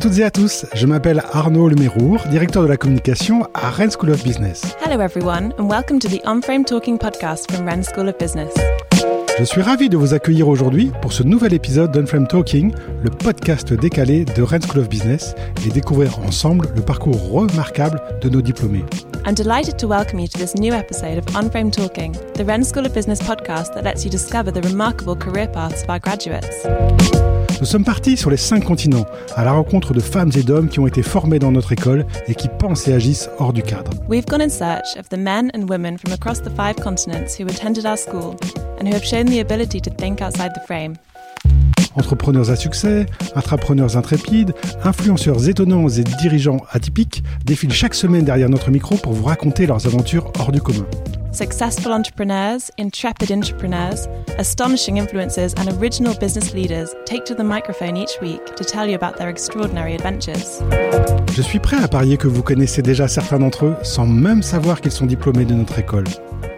toutes et à tous, je m'appelle Arnaud Lemérour, directeur de la communication à Rennes School of Business. Hello everyone and welcome to the On-Frame Talking podcast from Rennes School of Business. Je suis ravi de vous accueillir aujourd'hui pour ce nouvel épisode d'Unframe Talking, le podcast décalé de Rennes School of Business et découvrir ensemble le parcours remarquable de nos diplômés. I'm delighted to welcome you to this new episode of On-Frame Talking, the Rennes School of Business podcast that lets you discover the remarkable career paths of our graduates. Nous sommes partis sur les cinq continents, à la rencontre de femmes et d'hommes qui ont été formés dans notre école et qui pensent et agissent hors du cadre. We've gone in search of the men and women from across the five continents who attended our school and who have shown the ability to think outside the frame. Entrepreneurs à succès, intrapreneurs intrépides, influenceurs étonnants et dirigeants atypiques défilent chaque semaine derrière notre micro pour vous raconter leurs aventures hors du commun. Successful entrepreneurs, intrepid entrepreneurs, astonishing influencers, and original business leaders take to the microphone each week to tell you about their extraordinary adventures. Je suis prêt à parier que vous connaissez déjà certains d'entre eux sans même savoir qu'ils sont diplômés de notre école.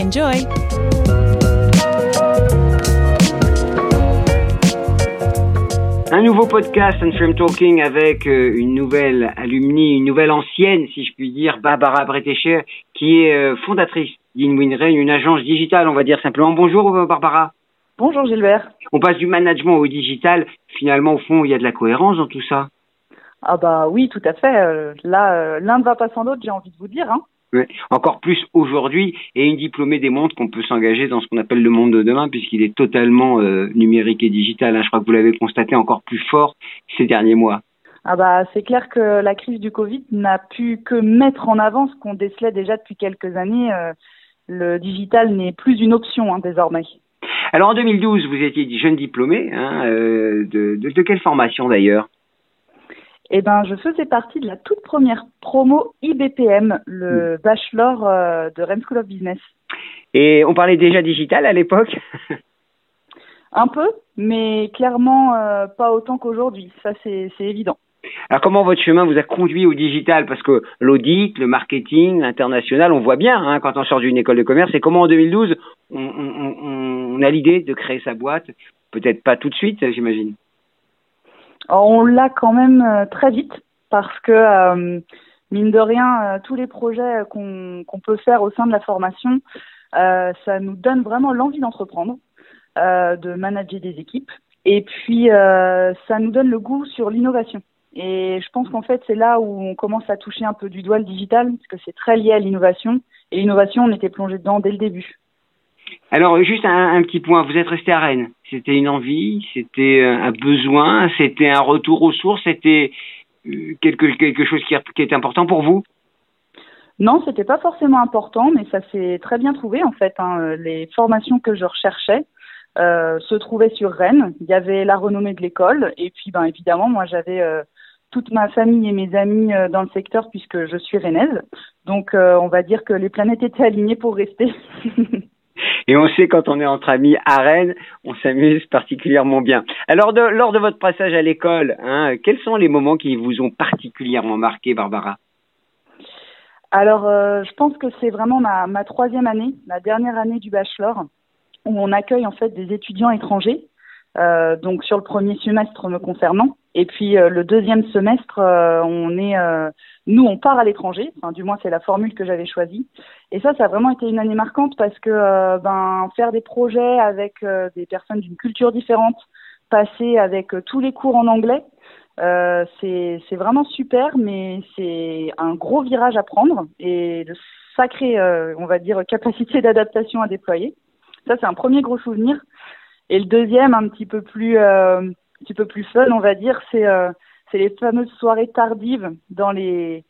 Enjoy! Un nouveau podcast Unframe Talking avec euh, une nouvelle alumni, une nouvelle ancienne, si je puis dire, Barbara Bretécher, qui est euh, fondatrice d'InWinRain, une agence digitale, on va dire simplement. Bonjour euh, Barbara. Bonjour Gilbert. On passe du management au digital. Finalement, au fond, il y a de la cohérence dans tout ça. Ah bah oui, tout à fait. Là, l'un ne va pas sans l'autre, j'ai envie de vous dire. Hein. Encore plus aujourd'hui, et une diplômée démontre qu'on peut s'engager dans ce qu'on appelle le monde de demain, puisqu'il est totalement euh, numérique et digital. hein. Je crois que vous l'avez constaté encore plus fort ces derniers mois. Ah bah c'est clair que la crise du Covid n'a pu que mettre en avant ce qu'on décelait déjà depuis quelques années. euh, le digital n'est plus une option hein, désormais. Alors en 2012, vous étiez jeune diplômé, hein, euh, de, de, de quelle formation d'ailleurs? Eh ben, je faisais partie de la toute première promo IBPM, le bachelor euh, de Rennes School of Business. Et on parlait déjà digital à l'époque Un peu, mais clairement euh, pas autant qu'aujourd'hui. Ça, c'est évident. Alors comment votre chemin vous a conduit au digital? Parce que l'audit, le marketing, l'international, on voit bien hein, quand on sort d'une école de commerce. Et comment en 2012, on, on, on- on a l'idée de créer sa boîte? Peut-être pas tout de suite, j'imagine. On l'a quand même euh, très vite parce que, euh, mine de rien, euh, tous les projets qu'on peut faire au sein de la formation, ça nous donne vraiment l'envie d'entreprendre, de manager des équipes. Et puis, ça nous donne le goût sur l'innovation. Et je pense qu'en fait, c'est là où on commence à toucher un peu du doigt le digital, parce que c'est très lié à l'innovation. Et l'innovation, on était plongé dedans dès le début. Alors juste un, petit point, vous êtes resté à Rennes. C'était une envie, c'était euh, un besoin, c'était un retour aux sources, c'était euh, quelque, chose qui, est important pour vous? Non, c'était pas forcément important, mais ça s'est très bien trouvé en fait. hein. Les formations que je recherchais euh, se trouvaient sur Rennes. Il y avait la renommée de l'école, et puis ben évidemment, moi j'avais euh, toute ma famille et mes amis euh, dans le secteur puisque je suis rennaise. Donc euh, on va dire que les planètes étaient alignées pour rester. Et on sait quand on est entre amis à Rennes, on s'amuse particulièrement bien. Alors lors de votre passage à l'école, hein, quels sont les moments qui vous ont particulièrement marqué, Barbara? Alors, euh, je pense que c'est vraiment ma, ma troisième année, la dernière année du bachelor, où on accueille en fait des étudiants étrangers. euh, donc sur le premier semestre me concernant, et puis euh, le deuxième semestre, euh, on est, euh, nous, on part à l'étranger. Enfin, du moins, c'est la formule que j'avais choisie. Et ça, ça a vraiment été une année marquante parce que ben faire des projets avec des personnes d'une culture différente, passer avec tous les cours en anglais. Euh, c'est vraiment super, mais c'est un gros virage à prendre et de sacrée, euh, on va dire, capacité d'adaptation à déployer. Ça, c'est un premier gros souvenir. Et le deuxième, un petit peu plus, euh, petit peu plus fun, on va dire, c'est euh, c'est les fameuses soirées tardives dans les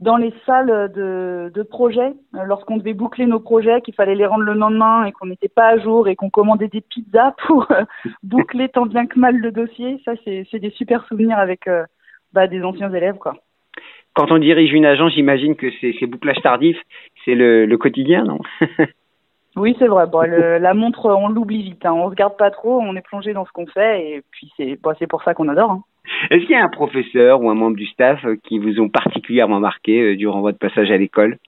dans les salles de, de projet, euh, lorsqu'on devait boucler nos projets, qu'il fallait les rendre le lendemain et qu'on n'était pas à jour et qu'on commandait des pizzas pour euh, boucler tant bien que mal le dossier. Ça, c'est des super souvenirs avec bah, des anciens élèves, quoi. Quand on dirige une agence, j'imagine que ces, bouclages tardifs, c'est le quotidien, non? Oui, c'est vrai. Bon, le, la montre, on l'oublie vite. Hein. On se garde pas trop, on est plongé dans ce qu'on fait, et puis c'est bon, c'est pour ça qu'on adore. Hein. Est-ce qu'il y a un professeur ou un membre du staff qui vous ont particulièrement marqué durant votre passage à l'école?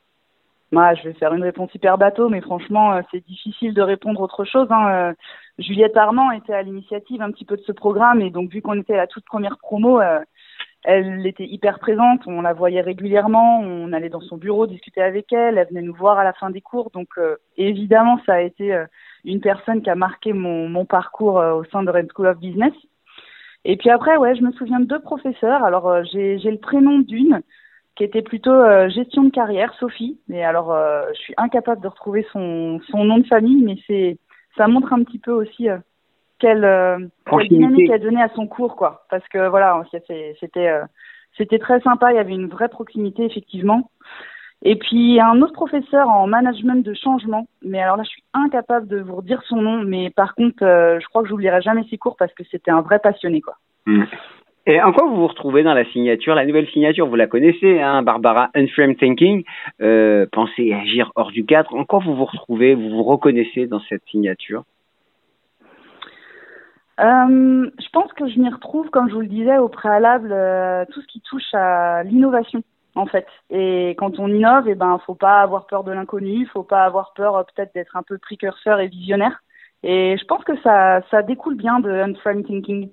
Moi, je vais faire une réponse hyper bateau, mais franchement, c'est difficile de répondre autre chose. Hein. Juliette Armand était à l'initiative un petit peu de ce programme, et donc vu qu'on était à la toute première promo, euh, elle était hyper présente, on la voyait régulièrement, on allait dans son bureau discuter avec elle, elle venait nous voir à la fin des cours, donc euh, évidemment ça a été euh, une personne qui a marqué mon, mon parcours euh, au sein de Red School of Business. Et puis après, ouais, je me souviens de deux professeurs. Alors j'ai le prénom d'une qui était plutôt gestion de carrière, Sophie. Mais alors je suis incapable de retrouver son, son nom de famille, mais c'est ça montre un petit peu aussi quelle, euh, quelle dynamique elle donnait à son cours, quoi. Parce que voilà, c'était euh, c'était très sympa. Il y avait une vraie proximité, effectivement. Et puis un autre professeur en management de changement, mais alors là je suis incapable de vous redire son nom, mais par contre euh, je crois que j'oublierai jamais ses cours parce que c'était un vrai passionné quoi. Hmm. Et en quoi vous vous retrouvez dans la signature, la nouvelle signature, vous la connaissez, hein, Barbara, Unframe Thinking, euh, penser et agir hors du cadre. En quoi vous vous retrouvez, vous vous reconnaissez dans cette signature? Euh, je pense que je m'y retrouve, comme je vous le disais au préalable, euh, tout ce qui touche à l'innovation, en fait. Et quand on innove, eh ben, faut pas avoir peur de l'inconnu, faut pas avoir peur euh, peut-être d'être un peu précurseur et visionnaire. Et je pense que ça, ça découle bien de Unframe Thinking.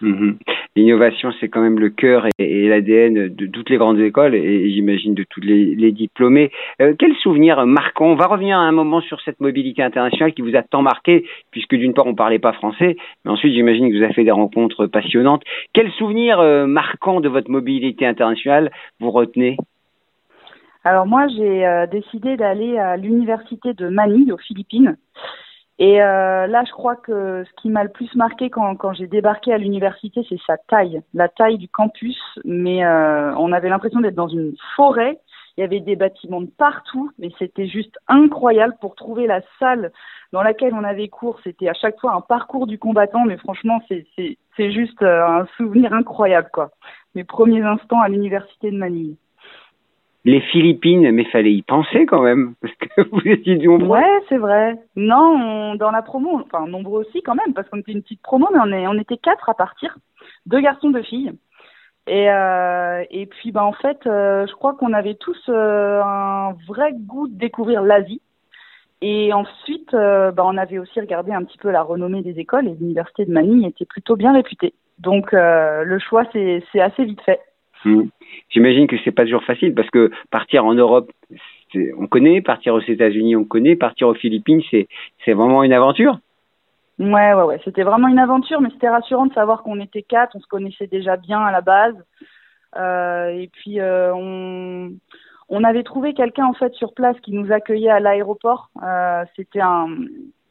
Mhm. L'innovation, c'est quand même le cœur et, l'ADN de toutes les grandes écoles et, j'imagine de tous les, diplômés. Euh, quel souvenir marquant? On va revenir à un moment sur cette mobilité internationale qui vous a tant marqué, puisque d'une part on parlait pas français, mais ensuite j'imagine que vous avez fait des rencontres passionnantes. Quel souvenir euh, marquant de votre mobilité internationale vous retenez Alors moi, j'ai euh, décidé d'aller à l'université de Manille aux Philippines. Et euh, là, je crois que ce qui m'a le plus marqué quand, j'ai débarqué à l'université, c'est sa taille, la taille du campus. Mais euh, on avait l'impression d'être dans une forêt. Il y avait des bâtiments de partout, mais c'était juste incroyable pour trouver la salle dans laquelle on avait cours. C'était à chaque fois un parcours du combattant, mais franchement, c'est c'est juste euh, un souvenir incroyable, quoi. Mes premiers instants à l'université de Manille les Philippines, mais fallait y penser quand même, parce que vous étiez nombreux. Ouais, c'est vrai. Non, dans la promo, enfin nombreux aussi quand même, parce qu'on était une petite promo, mais on, est, on était quatre à partir, deux garçons, deux filles. Et, euh, et puis, bah, en fait, euh, je crois qu'on avait tous euh, un vrai goût de découvrir l'Asie. Et ensuite, bah, on avait aussi regardé un petit peu la renommée des écoles et l'université de Manille était plutôt bien réputée. Donc, le choix, c'est assez vite fait. Hmm. J'imagine que c'est pas toujours facile parce que partir en Europe, on connaît, partir aux États-Unis, on connaît, partir aux Philippines, c'est vraiment une aventure. Ouais, ouais, ouais. C'était vraiment une aventure, mais c'était rassurant de savoir qu'on était quatre, on se connaissait déjà bien à la base. Euh, et puis euh, on, on avait trouvé quelqu'un en fait sur place qui nous accueillait à l'aéroport. Euh, c'était un,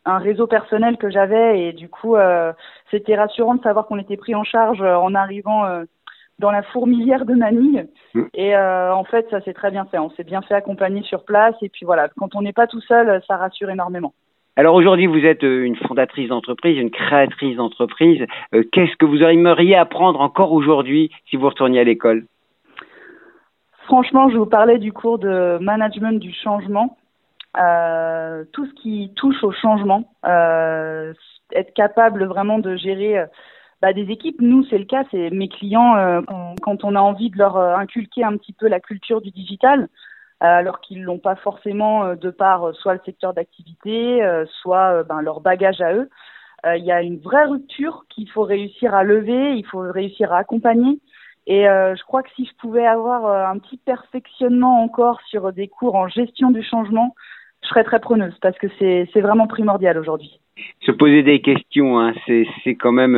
un réseau personnel que j'avais et du coup c'était rassurant de savoir qu'on était pris en charge en arrivant dans la fourmilière de Manille. Mm. Et euh, en fait, ça s'est très bien fait. On s'est bien fait accompagner sur place. Et puis voilà, quand on n'est pas tout seul, ça rassure énormément. Alors aujourd'hui, vous êtes euh, une fondatrice d'entreprise, une créatrice d'entreprise. Euh, qu'est-ce que vous aimeriez apprendre encore aujourd'hui si vous retourniez à l'école? Franchement, je vous parlais du cours de management du changement. Euh, tout ce qui touche au changement, euh, être capable vraiment de gérer bah, des équipes, nous c'est le cas, c'est mes clients euh, quand, on a envie de leur euh, inculquer un petit peu la culture du digital, euh, alors qu'ils l'ont pas forcément de par soit le secteur d'activité, soit ben, leur bagage à eux. Il y a une vraie rupture qu'il faut réussir à lever, il faut réussir à accompagner. Et je crois que si je pouvais avoir un petit perfectionnement encore sur des cours en gestion du changement, je serais très preneuse parce que c'est vraiment primordial aujourd'hui se poser des questions, hein, c'est quand même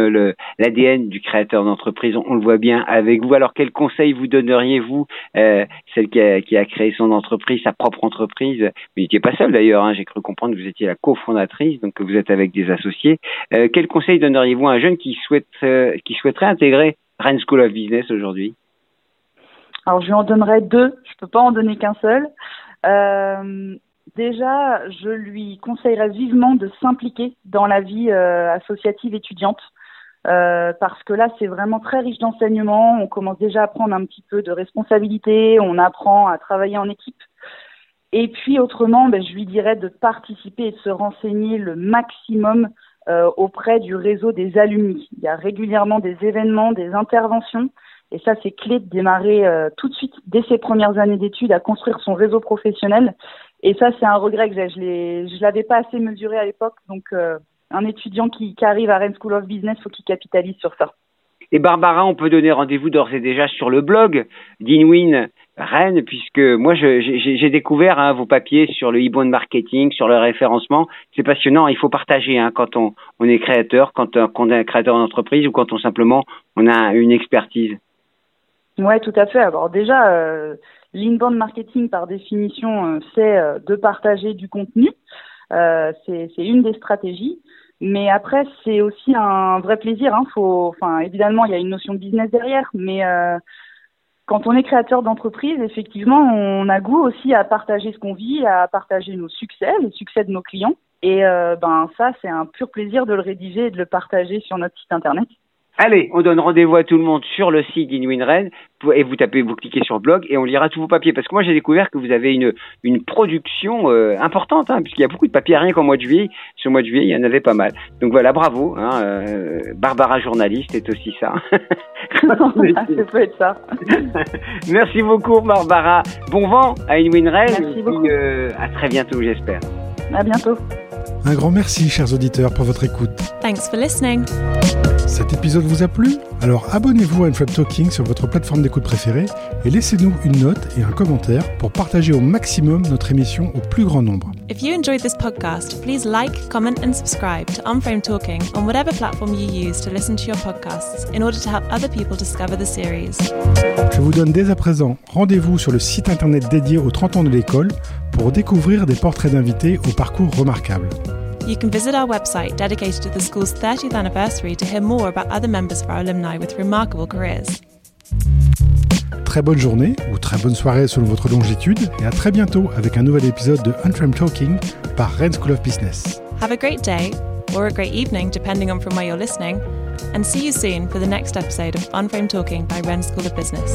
l'ADN du créateur d'entreprise. On, le voit bien avec vous. Alors, quel conseil vous donneriez-vous, euh, celle qui a, qui a, créé son entreprise, sa propre entreprise? Vous n'étiez pas seul d'ailleurs. Hein, J'ai cru comprendre que vous étiez la cofondatrice, donc que vous êtes avec des associés. Euh, quel conseil donneriez-vous à un jeune qui souhaite euh, qui souhaiterait intégrer Rennes School of Business aujourd'hui? Alors, je lui en donnerais deux. Je peux pas en donner qu'un seul. Euh, Déjà, je lui conseillerais vivement de s'impliquer dans la vie euh, associative étudiante. Euh, parce que là, c'est vraiment très riche d'enseignements. On commence déjà à prendre un petit peu de responsabilité, on apprend à travailler en équipe. Et puis autrement, ben, je lui dirais de participer et de se renseigner le maximum euh, auprès du réseau des alumni. Il y a régulièrement des événements, des interventions. Et ça, c'est clé de démarrer euh, tout de suite, dès ses premières années d'études, à construire son réseau professionnel. Et ça, c'est un regret que j'ai. Je ne l'avais pas assez mesuré à l'époque. Donc, euh, un étudiant qui, arrive à Rennes School of Business, faut qu'il capitalise sur ça. Et Barbara, on peut donner rendez-vous d'ores et déjà sur le blog d'Inwin Rennes, puisque moi j'ai découvert hein, vos papiers sur le e marketing, sur le référencement. C'est passionnant. Il faut partager hein, quand on, est créateur, quand, on est créateur d'entreprise ou quand on simplement on a une expertise. Ouais, tout à fait. Alors déjà, euh, l'inbound marketing par définition, euh, c'est euh, de partager du contenu. C'est une des stratégies. Mais après, c'est aussi un vrai plaisir. Hein. Évidemment, il y a une notion de business derrière, mais quand on est créateur d'entreprise, effectivement, on a goût aussi à partager ce qu'on vit, à partager nos succès, les succès de nos clients. Et ben ça, c'est un pur plaisir de le rédiger et de le partager sur notre site internet. Allez, on donne rendez-vous à tout le monde sur le site d'Inwinren et vous tapez, vous cliquez sur blog et on lira tous vos papiers. Parce que moi, j'ai découvert que vous avez une, une production euh, importante, hein, puisqu'il y a beaucoup de papiers rien qu'en mois de juillet. Sur le mois de juillet, il y en avait pas mal. Donc voilà, bravo. Hein, euh, Barbara journaliste est aussi ça. ça peut être ça. Merci beaucoup, Barbara. Bon vent à Inwinren. Merci beaucoup. Euh, à très bientôt, j'espère. À bientôt. Un grand merci, chers auditeurs, pour votre écoute. Thanks for listening. Cet épisode vous a plu Alors abonnez-vous à Unframe Talking sur votre plateforme d'écoute préférée et laissez-nous une note et un commentaire pour partager au maximum notre émission au plus grand nombre. If you enjoyed this podcast, please like, comment and subscribe to Unframe Talking on whatever platform you use to listen to your podcasts in order to help other people discover the series. Je vous donne dès à présent rendez-vous sur le site internet dédié aux 30 ans de l'école pour découvrir des portraits d'invités au parcours remarquable. You can visit our website dedicated to the school's 30th anniversary to hear more about other members of our alumni with remarkable careers. Très bonne journée ou très bonne soirée selon votre longitude et à très bientôt avec un nouvel épisode de Unframed Talking par Rennes School of Business. Have a great day or a great evening depending on from where you're listening and see you soon for the next episode of Unframed Talking by Rennes School of Business.